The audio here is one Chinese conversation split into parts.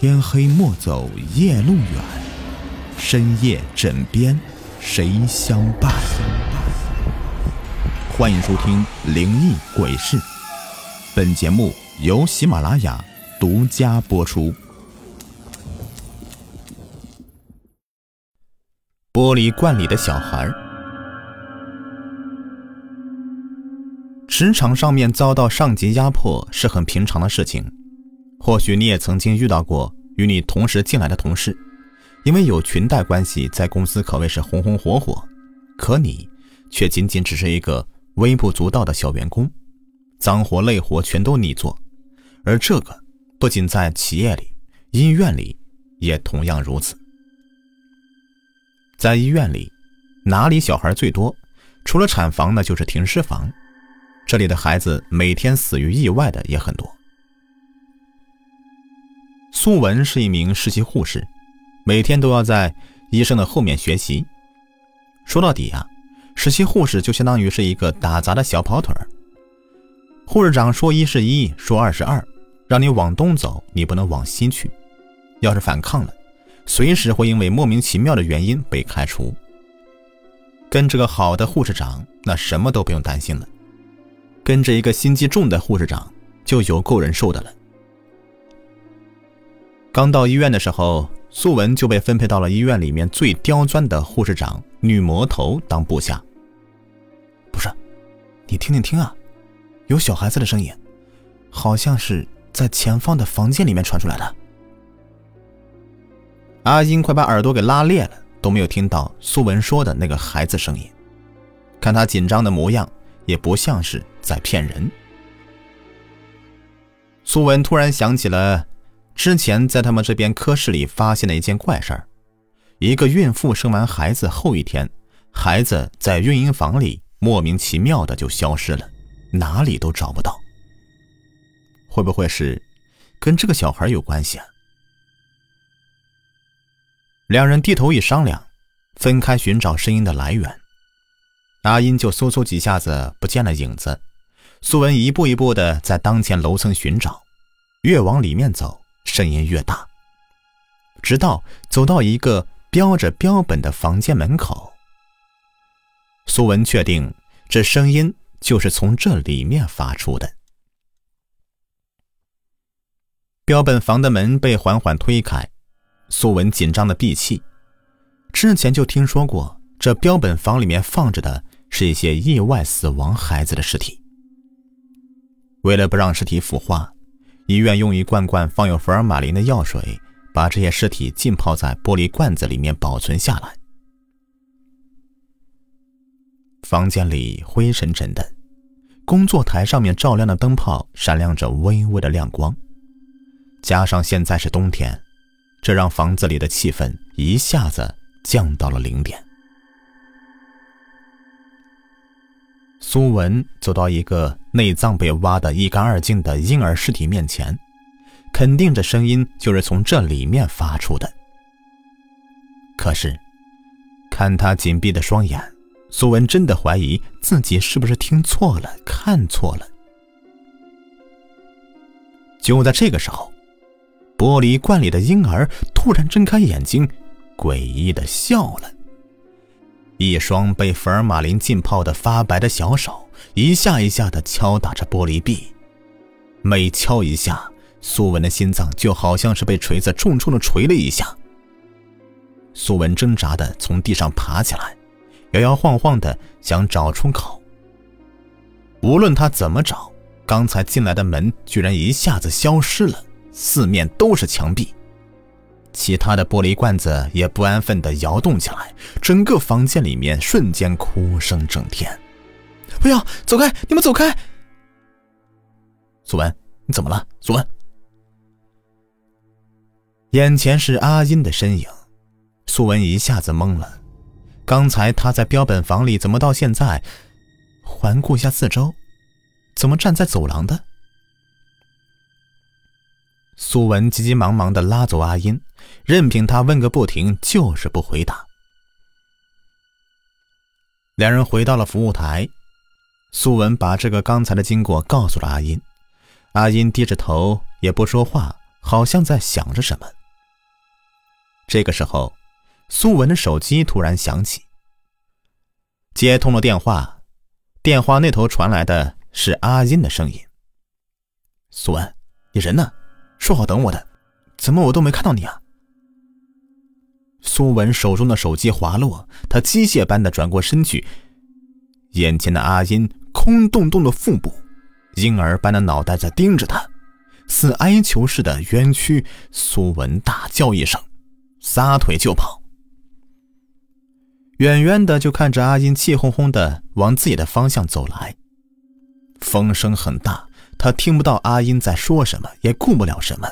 天黑莫走夜路远，深夜枕边谁相伴？欢迎收听《灵异鬼事》，本节目由喜马拉雅独家播出。玻璃罐里的小孩，职场上面遭到上级压迫是很平常的事情。或许你也曾经遇到过与你同时进来的同事，因为有裙带关系，在公司可谓是红红火火，可你却仅仅只是一个微不足道的小员工，脏活累活全都你做，而这个不仅在企业里，医院里也同样如此。在医院里，哪里小孩最多？除了产房呢，就是停尸房，这里的孩子每天死于意外的也很多。素文是一名实习护士，每天都要在医生的后面学习。说到底啊，实习护士就相当于是一个打杂的小跑腿儿。护士长说一是一，说二是二，让你往东走，你不能往西去。要是反抗了，随时会因为莫名其妙的原因被开除。跟着个好的护士长，那什么都不用担心了；跟着一个心机重的护士长，就有够忍受的了。刚到医院的时候，素文就被分配到了医院里面最刁钻的护士长女魔头当部下。不是，你听听听啊，有小孩子的声音，好像是在前方的房间里面传出来的。阿英快把耳朵给拉裂了，都没有听到素文说的那个孩子声音。看他紧张的模样，也不像是在骗人。素文突然想起了。之前在他们这边科室里发现了一件怪事儿：一个孕妇生完孩子后一天，孩子在孕婴房里莫名其妙的就消失了，哪里都找不到。会不会是跟这个小孩有关系啊？两人低头一商量，分开寻找声音的来源。阿英就嗖嗖几下子不见了影子，苏文一步一步的在当前楼层寻找，越往里面走。声音越大，直到走到一个标着标本的房间门口，苏文确定这声音就是从这里面发出的。标本房的门被缓缓推开，苏文紧张的闭气。之前就听说过，这标本房里面放着的是一些意外死亡孩子的尸体，为了不让尸体腐化。医院用一罐罐放有福尔马林的药水，把这些尸体浸泡在玻璃罐子里面保存下来。房间里灰沉沉的，工作台上面照亮的灯泡闪亮着微微的亮光，加上现在是冬天，这让房子里的气氛一下子降到了零点。苏文走到一个内脏被挖得一干二净的婴儿尸体面前，肯定这声音就是从这里面发出的。可是，看他紧闭的双眼，苏文真的怀疑自己是不是听错了、看错了。就在这个时候，玻璃罐里的婴儿突然睁开眼睛，诡异的笑了。一双被福尔马林浸泡的发白的小手，一下一下的敲打着玻璃壁，每敲一下，苏文的心脏就好像是被锤子重重的锤了一下。苏文挣扎的从地上爬起来，摇摇晃晃的想找出口。无论他怎么找，刚才进来的门居然一下子消失了，四面都是墙壁。其他的玻璃罐子也不安分地摇动起来，整个房间里面瞬间哭声震天。不要走开！你们走开！苏文，你怎么了？苏文，眼前是阿音的身影，苏文一下子懵了。刚才他在标本房里，怎么到现在？环顾一下四周，怎么站在走廊的？苏文急急忙忙的拉走阿音，任凭他问个不停，就是不回答。两人回到了服务台，苏文把这个刚才的经过告诉了阿音，阿音低着头也不说话，好像在想着什么。这个时候，苏文的手机突然响起，接通了电话，电话那头传来的是阿音的声音：“苏文，你人呢？说好等我的，怎么我都没看到你啊？”苏文手中的手机滑落，他机械般的转过身去，眼前的阿英空洞洞的腹部，婴儿般的脑袋在盯着他，似哀求似的冤屈。苏文大叫一声，撒腿就跑。远远的就看着阿英气哄哄的往自己的方向走来，风声很大，他听不到阿英在说什么，也顾不了什么。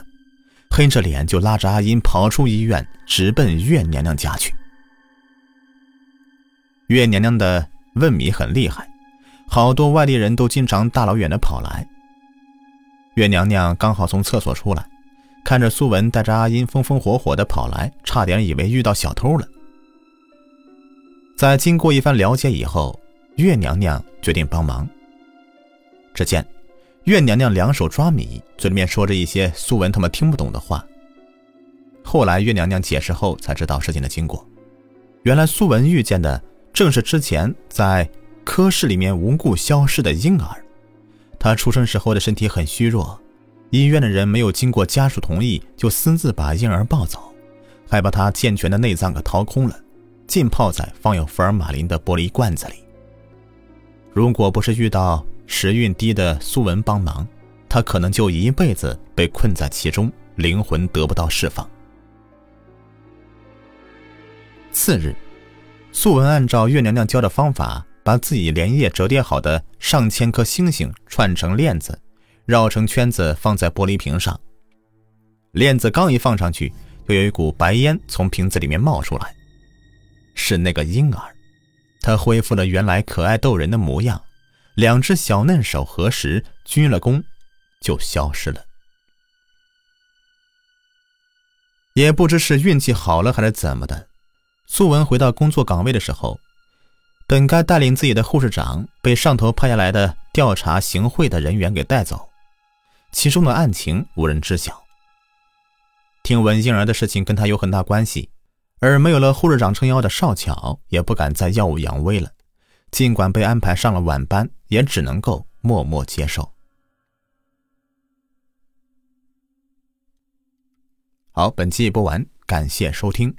黑着脸就拉着阿英跑出医院，直奔月娘娘家去。月娘娘的问米很厉害，好多外地人都经常大老远的跑来。月娘娘刚好从厕所出来，看着苏文带着阿英风风火火的跑来，差点以为遇到小偷了。在经过一番了解以后，月娘娘决定帮忙。只见。月娘娘两手抓米，嘴里面说着一些苏文他们听不懂的话。后来月娘娘解释后，才知道事情的经过。原来苏文遇见的正是之前在科室里面无故消失的婴儿。他出生时候的身体很虚弱，医院的人没有经过家属同意，就私自把婴儿抱走，还把他健全的内脏给掏空了，浸泡在放有福尔马林的玻璃罐子里。如果不是遇到……时运低的苏文帮忙，他可能就一辈子被困在其中，灵魂得不到释放。次日，苏文按照月娘娘教的方法，把自己连夜折叠好的上千颗星星串成链子，绕成圈子放在玻璃瓶上。链子刚一放上去，就有一股白烟从瓶子里面冒出来，是那个婴儿，他恢复了原来可爱逗人的模样。两只小嫩手合十鞠了躬，就消失了。也不知是运气好了还是怎么的，苏文回到工作岗位的时候，本该带领自己的护士长被上头派下来的调查行贿的人员给带走，其中的案情无人知晓。听闻婴儿的事情跟他有很大关系，而没有了护士长撑腰的少巧也不敢再耀武扬威了。尽管被安排上了晚班，也只能够默默接受。好，本期播完，感谢收听。